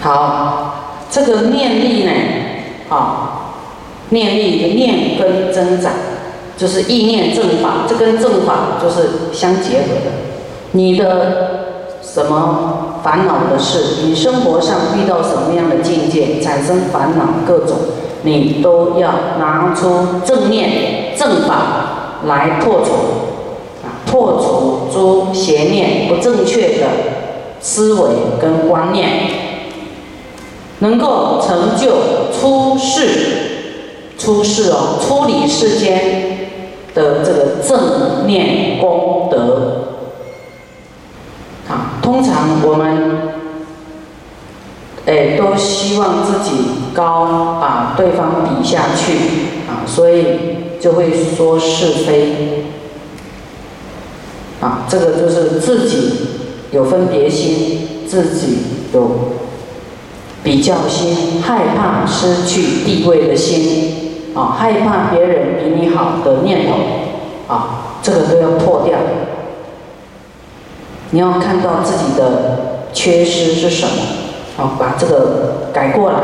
好，这个念力呢，啊，念力的念跟增长，就是意念正法，这跟正法就是相结合的。你的什么烦恼的事，你生活上遇到什么样的境界，产生烦恼各种，你都要拿出正念正法来破除，啊，破除诸邪念不正确的思维跟观念，能够成就出世，出世哦，出离世间的这个正念功德。啊，通常我们，哎，都希望自己高，把对方比下去，啊，所以就会说是非，啊，这个就是自己有分别心，自己有比较心，害怕失去地位的心，啊，害怕别人比你好的念头，啊，这个都要破掉。你要看到自己的缺失是什么，啊，把这个改过来，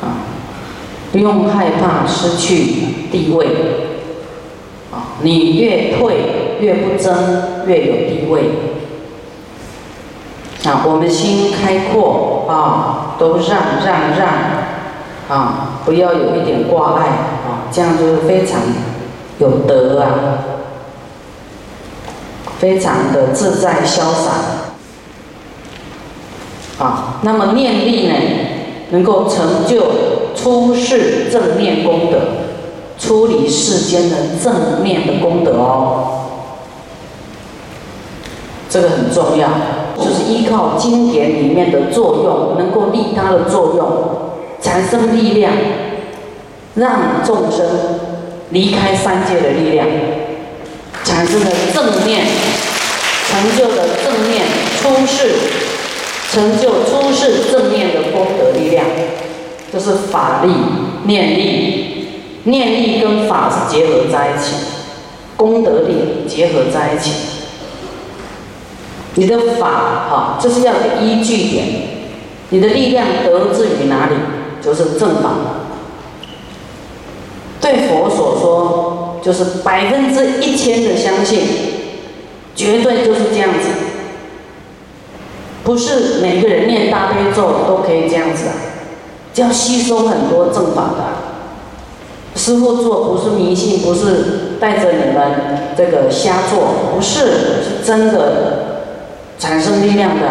啊，不用害怕失去地位，啊，你越退越不争，越有地位，啊，我们心开阔，啊，都让让让，啊，不要有一点挂碍，啊，这样就是非常有德啊。非常的自在潇洒，啊，那么念力呢，能够成就出世正念功德，出离世间的正念的功德哦，这个很重要，就是依靠经典里面的作用，能够利他的作用，产生力量，让众生离开三界的力量。产生了正念，成就了正念出世，成就出世正念的功德力量，就是法力、念力，念力跟法是结合在一起，功德力结合在一起。你的法哈，这是要个依据点，你的力量得自于哪里？就是正法。对佛所说。就是百分之一千的相信，绝对就是这样子，不是每个人念大悲咒都可以这样子啊，要吸收很多正法的。师傅做不是迷信，不是带着你们这个瞎做，不是，是真的产生力量的。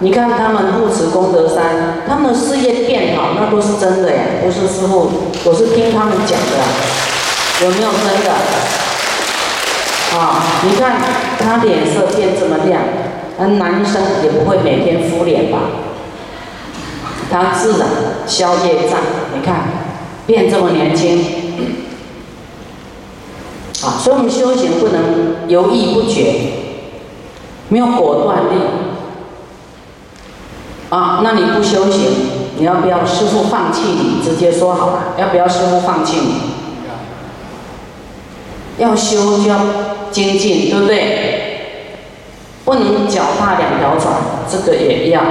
你看他们护持功德山，他们的事业变好，那都是真的呀，不是师傅，我是听他们讲的。有没有真的？啊，你看他脸色变这么亮，那男生也不会每天敷脸吧？他自然消业障，你看变这么年轻，啊，所以我们修行不能犹豫不决，没有果断力。啊，那你不修行，你要不要师傅放弃你？直接说好了，要不要师傅放弃你？要修就要精进，对不对？不能脚踏两条船，这个也要，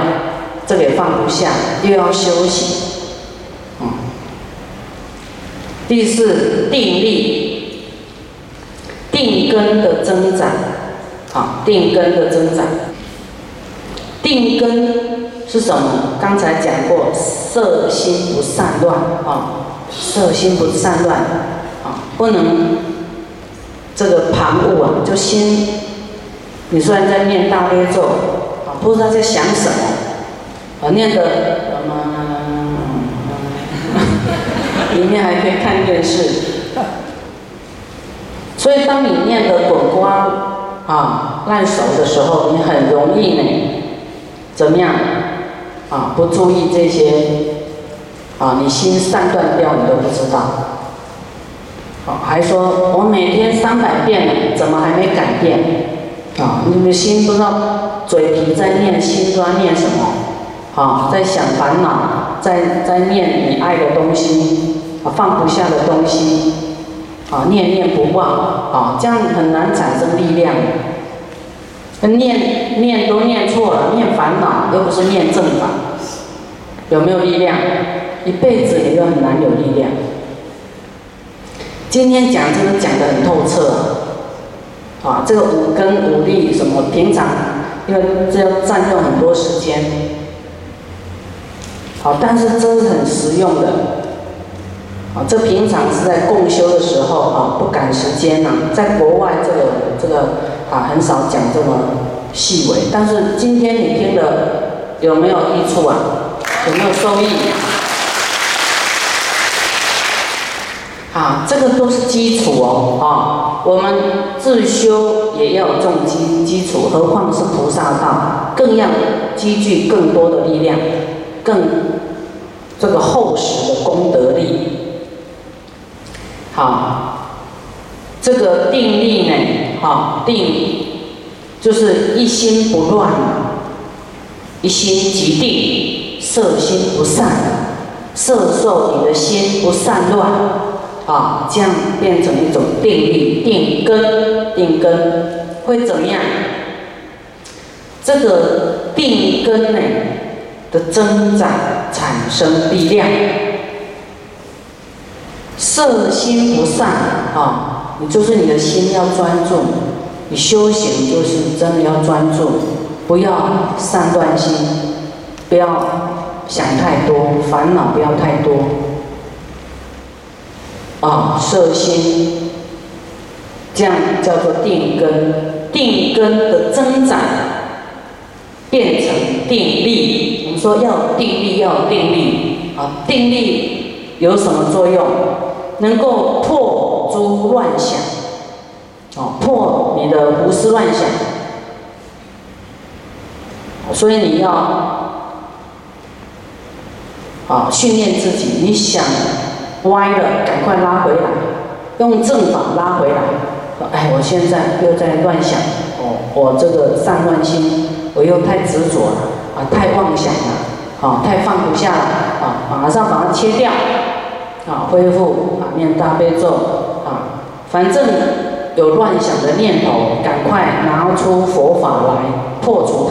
这个也放不下，又要休息。嗯。第四，定力，定根的增长，好，定根的增长。定根是什么？刚才讲过，色心不散乱啊，色心不散乱啊，不能。这个旁骛啊，就心，你虽然在念大悲咒啊，不知道在想什么，啊，念的什么？里面还可以看电视，所以当你念的滚瓜啊烂熟的时候，你很容易呢，怎么样？啊，不注意这些，啊，你心散断掉，你都不知道。好还说我每天三百遍了，怎么还没改变？啊，你的心不知道嘴皮在念，心都在念什么？啊，在想烦恼，在在念你爱的东西，啊，放不下的东西，啊，念念不忘，啊，这样很难产生力量。念念都念错了，念烦恼，又不是念正法，有没有力量？一辈子你都很难有力量。今天讲这个讲得很透彻啊，这个五根五力什么，平常因为这要占用很多时间，好，但是真是很实用的，这平常是在共修的时候啊，不赶时间呐，在国外这个这个啊很少讲这么细微，但是今天你听的有没有益处啊？有没有收益？啊，这个都是基础哦，啊，我们自修也要有这种基基础，何况是菩萨道，更要积聚更多的力量，更这个厚实的功德力。好，这个定力呢，好定就是一心不乱，一心即定，色心不散，色受你的心不散乱。啊，这样变成一种定力、定根、定根会怎么样？这个定根呢的增长产生力量，色心不散啊，你就是你的心要专注，你修行就是真的要专注，不要散乱心，不要想太多，烦恼不要太多。啊，摄心，这样叫做定根，定根的增长变成定力。我们说要定力，要定力啊，定力有什么作用？能够破诸乱想，哦，破你的胡思乱想。所以你要啊训练自己，你想。歪了，赶快拉回来，用正法拉回来。哎，我现在又在乱想，哦，我这个散乱心，我又太执着了，啊，太妄想了，啊，太放不下了，啊，马上把它切掉，啊，恢复啊，念大悲咒，啊，反正有乱想的念头，赶快拿出佛法来破除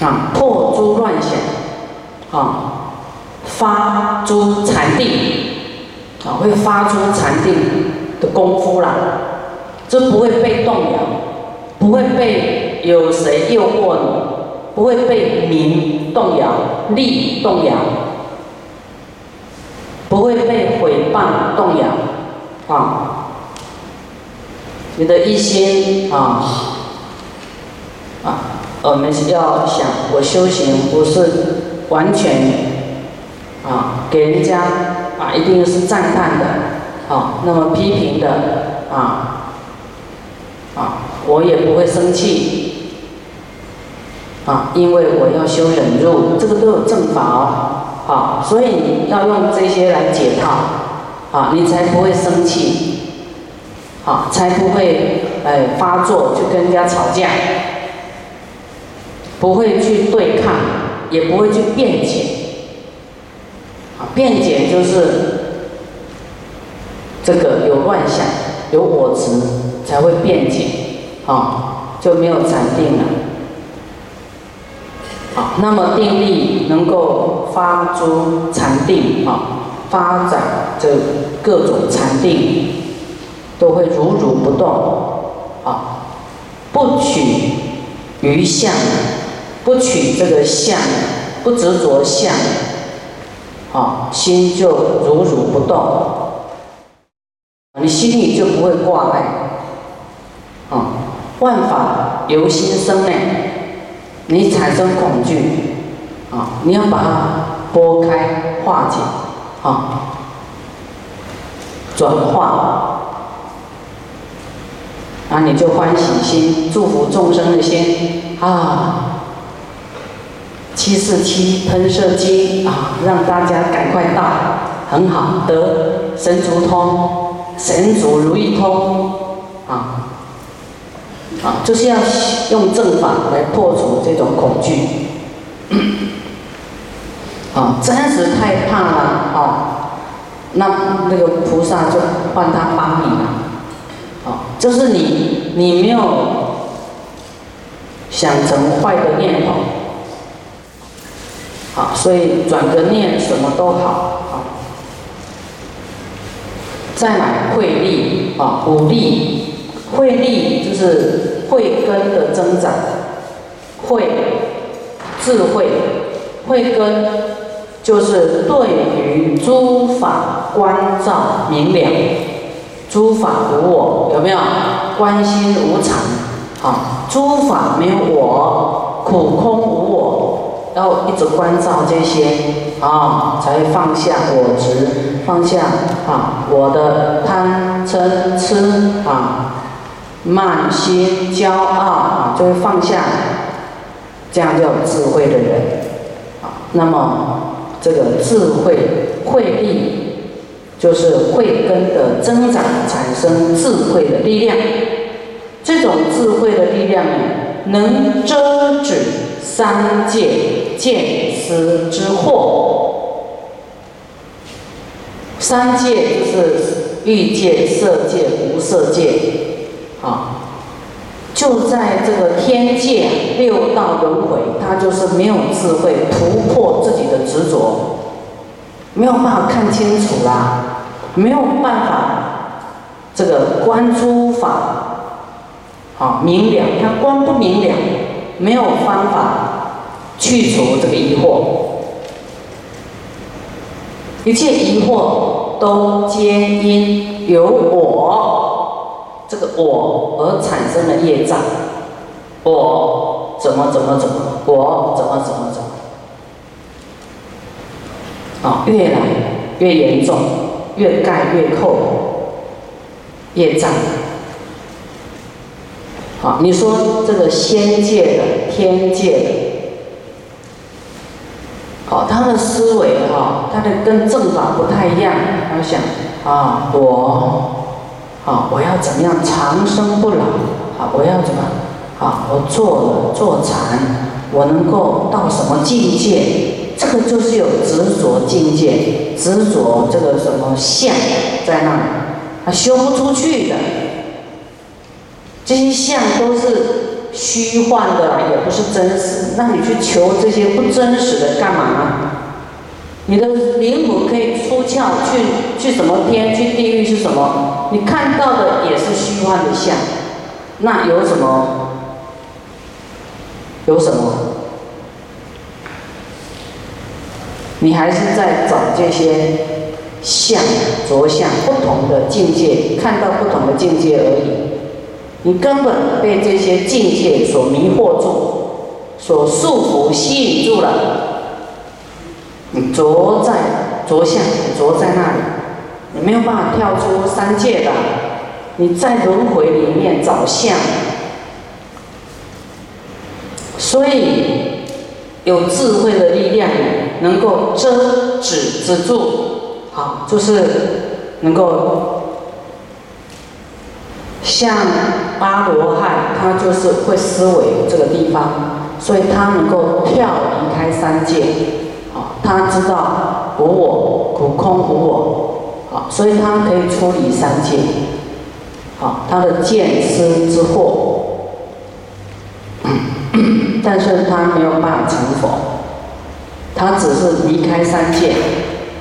它，啊，破诸乱想，啊。发诸禅定，啊，会发出禅定的功夫啦，这不会被动摇，不会被有谁诱惑你，不会被名动摇、利动摇，不会被诽谤动摇，啊，你的一心啊，啊，我们要想，我修行不是完全。啊，给人家啊，一定是赞叹的，好，那么批评的啊，啊，我也不会生气，啊，因为我要修忍辱，这个都有正法哦，好，所以你要用这些来解套，啊，你才不会生气，好，才不会哎发作去跟人家吵架，不会去对抗，也不会去辩解。辩解就是这个有乱想、有我执才会辩解，啊，就没有禅定了。那么定力能够发出禅定，啊，发展这各种禅定，都会如如不动，啊，不取于相，不取这个相，不执着相。啊，心就如如不动，你心里就不会挂碍。啊，万法由心生呢，你产生恐惧，啊，你要把它拨开化解，啊，转化，啊，你就欢喜心，祝福众生的心，啊。七四七喷射机啊，让大家赶快到，很好，得神足通，神足如意通，啊，啊，就是要用正法来破除这种恐惧，啊，真是太怕了，啊，那那个菩萨就换他帮你了，啊，就是你，你没有想成坏的念头。好，所以转个念什么都好。好，再来慧力啊，五力，慧力就是慧根的增长，慧智慧，慧根就是对于诸法关照明了，诸法无我，有没有？观心无常，好，诸法没有我，苦空无我。要一直关照这些。啊，才放下我执，放下啊我的贪嗔痴啊慢心骄傲啊，就会放下，这样叫智慧的人啊。那么这个智慧慧力，就是慧根的增长，产生智慧的力量。这种智慧的力量能遮止。三界见思之惑，三界就是欲界、色界、无色界，啊，就在这个天界六道轮回，他就是没有智慧突破自己的执着，没有办法看清楚啦，没有办法这个观诸法，啊明了，他观不明了。没有方法去除这个疑惑，一切疑惑都皆因有我这个我而产生的业障。我怎么怎么怎么，我怎么怎么怎么，啊，越来越严重，越盖越厚，业障。好，你说这个仙界的、天界的，好，他的思维哈，他的跟正法不太一样。他想啊，我，啊，我要怎么样长生不老？啊，我要怎么？啊，我做了坐禅，我能够到什么境界？这个就是有执着境界，执着这个什么相在那里，他修不出去的。这些相都是虚幻的，也不是真实。那你去求这些不真实的干嘛呢？你的灵魂可以出窍去去什么天去地狱是什么？你看到的也是虚幻的相，那有什么？有什么？你还是在找这些相着相不同的境界，看到不同的境界而已。你根本被这些境界所迷惑住，所束缚、吸引住了。你着在着相，着在那里，你没有办法跳出三界的。你在轮回里面找相，所以有智慧的力量能够遮止止住，好，就是能够。像阿罗汉，他就是会思维这个地方，所以他能够跳离开三界，他知道无我、苦空无我，好，所以他可以出离三界，好，他的见思之惑，但是他没有办法成佛，他只是离开三界，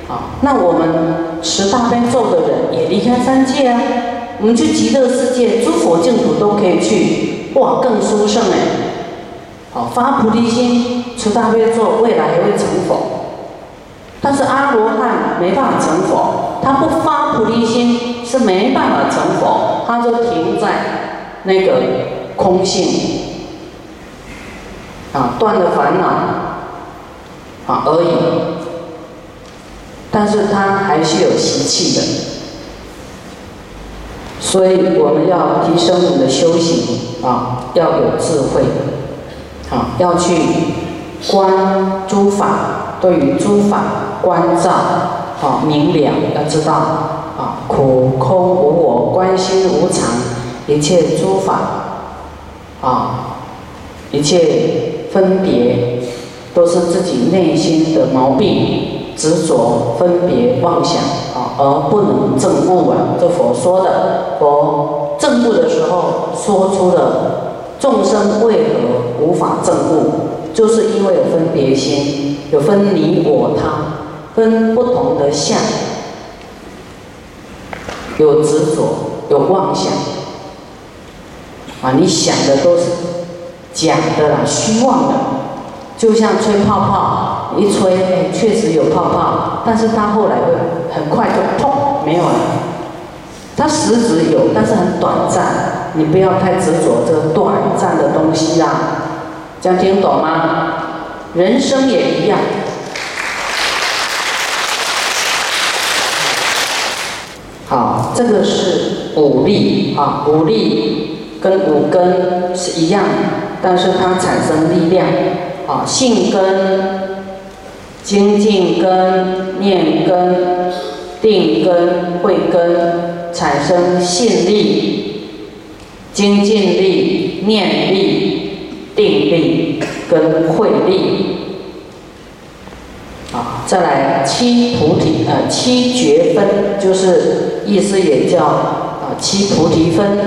好，那我们持大悲咒的人也离开三界啊。我们去极乐世界，诸佛净土都可以去，哇，更殊胜哎！好，发菩提心，持大悲咒，未来也会成佛。但是阿罗汉没办法成佛，他不发菩提心是没办法成佛，他就停在那个空性啊，断了烦恼啊而已。但是他还是有习气的。所以我们要提升我们的修行啊，要有智慧，啊，要去观诸法，对于诸法关照，啊，明了，要知道啊，苦空无我，观心无常，一切诸法，啊，一切分别，都是自己内心的毛病，执着、分别、妄想啊。而不能证悟啊！这佛说的，佛证悟的时候说出了众生为何无法证悟就是因为有分别心，有分你我他，分不同的相，有执着，有妄想，啊，你想的都是假的啦，虚妄的，就像吹泡泡，一吹，确实有泡泡，但是它后来会很快就砰，没有了。它实质有，但是很短暂，你不要太执着这短暂的东西啊，这样听懂吗？人生也一样。这个是五力啊，五力跟五根是一样，但是它产生力量啊，性根、精进根、念根、定根、慧根。产生信力、精进力、念力、定力跟慧力。啊，再来七菩提，呃，七觉分，就是意思也叫啊七菩提分。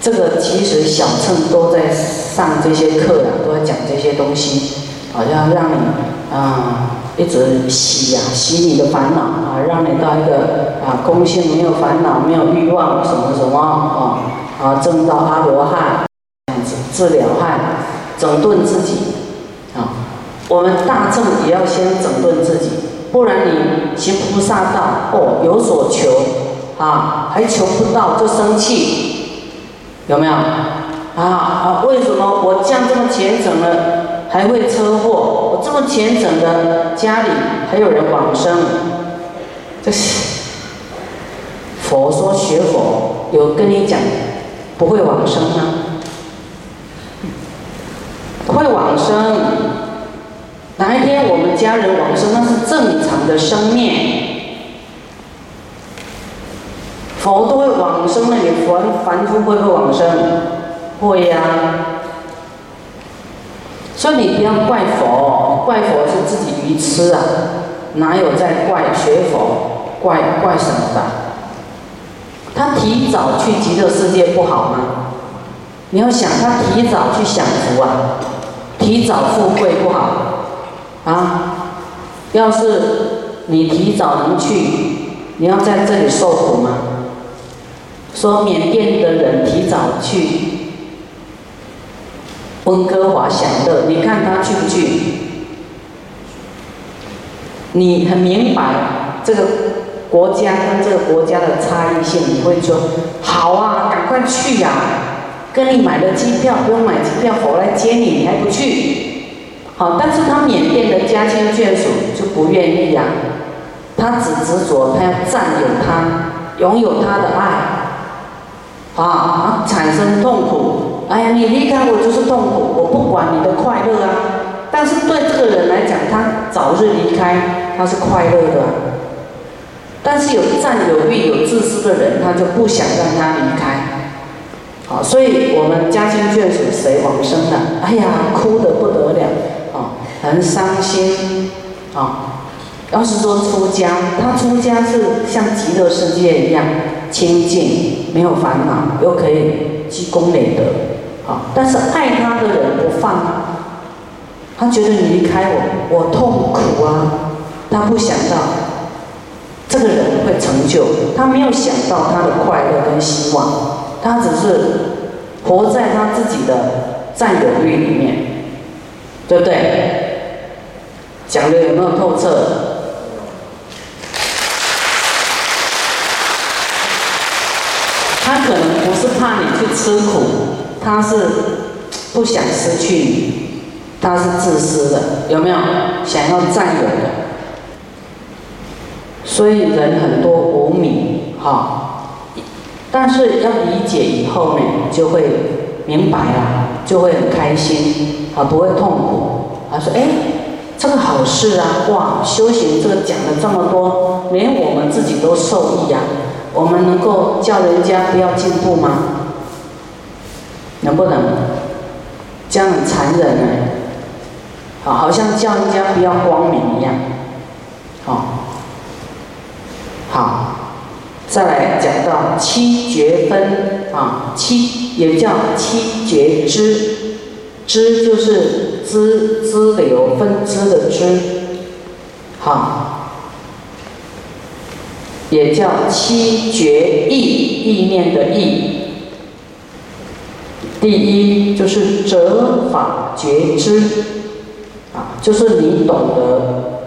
这个其实小乘都在上这些课呀，都在讲这些东西，好像让你啊。一直洗呀，洗你的烦恼啊，让你到一个啊空性，没有烦恼，没有欲望，什么什么啊啊，证到阿罗汉，这样子治疗汉，整顿自己啊。我们大众也要先整顿自己，不然你行菩萨道哦，有所求啊，还求不到就生气，有没有？啊啊，为什么我这样这么虔诚了？还会车祸，我这么虔诚的家里还有人往生，这是佛说学佛有跟你讲不会往生吗？会往生，哪一天我们家人往生那是正常的生灭，佛都会往生了，你凡凡夫会不会往生？会呀。所以你不要怪佛，怪佛是自己愚痴啊，哪有在怪学佛？怪怪什么的？他提早去极乐世界不好吗？你要想他提早去享福啊，提早富贵不好啊。要是你提早能去，你要在这里受苦吗？说缅甸的人提早去。温哥华享乐，你看他去不去？你很明白这个国家跟这个国家的差异性，你会说好啊，赶快去呀！跟你买了机票，不用买机票，我来接你，你还不去？好，但是他缅甸的家亲眷属就不愿意呀，他只执着他要占有他，拥有他的爱，啊，产生痛苦。哎呀，你离开我就是痛苦，我不管你的快乐啊。但是对这个人来讲，他早日离开，他是快乐的。但是有占有欲、有自私的人，他就不想让他离开。好，所以我们家亲眷属谁往生了？哎呀，哭得不得了，很伤心，啊。要是说出家，他出家是像极乐世界一样清净，没有烦恼，又可以积功累德。啊！但是爱他的人不放，他觉得你离开我，我痛苦啊！他不想到这个人会成就，他没有想到他的快乐跟希望，他只是活在他自己的占有欲里面，对不对？讲的有没有透彻？他可能不是怕你去吃苦。他是不想失去你，他是自私的，有没有想要占有的？所以人很多无名，哈，但是要理解以后呢，就会明白了，就会很开心，啊，不会痛苦。他说：“哎，这个好事啊，哇，修行这个讲了这么多，连我们自己都受益呀，我们能够叫人家不要进步吗？”能不能这样很残忍呢？好，好像叫人家不要光明一样。好，好，再来讲到七觉分啊，七也叫七觉知，支就是支支流分支的支，好，也叫七觉意意念的意。第一就是折法觉知，啊，就是你懂得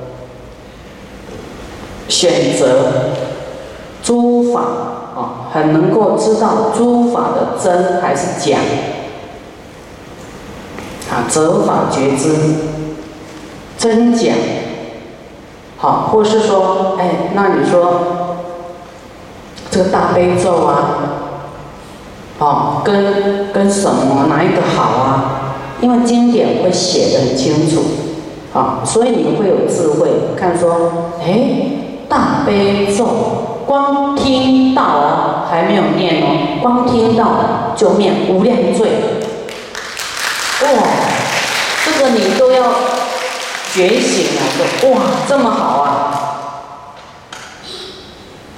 选择诸法啊，很能够知道诸法的真还是假。啊，责法觉知，真假，好，或是说，哎，那你说这个大悲咒啊，哦，跟跟什么哪一个好啊？因为经典会写的很清楚，啊，所以你们会有智慧，看说，哎，大悲咒，光听到了，还没有念哦，光听到就念无量罪。哇，你都要觉醒了，说哇这么好啊！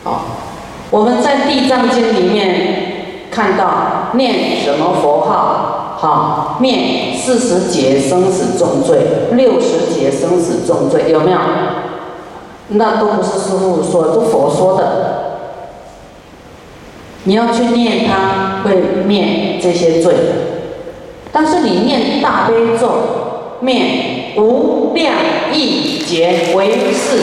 好，我们在《地藏经》里面看到念什么佛号？好，念四十劫生死重罪，六十劫生死重罪，有没有？那都不是师父说，都佛说的。你要去念它，会灭这些罪。但是你念大悲咒，灭无量亿劫为是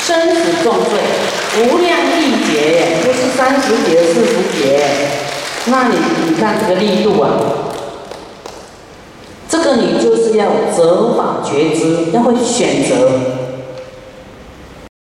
生死重罪，无量亿劫不是三十劫四十劫，那你你看这个力度啊，这个你就是要择法觉知，要会选择。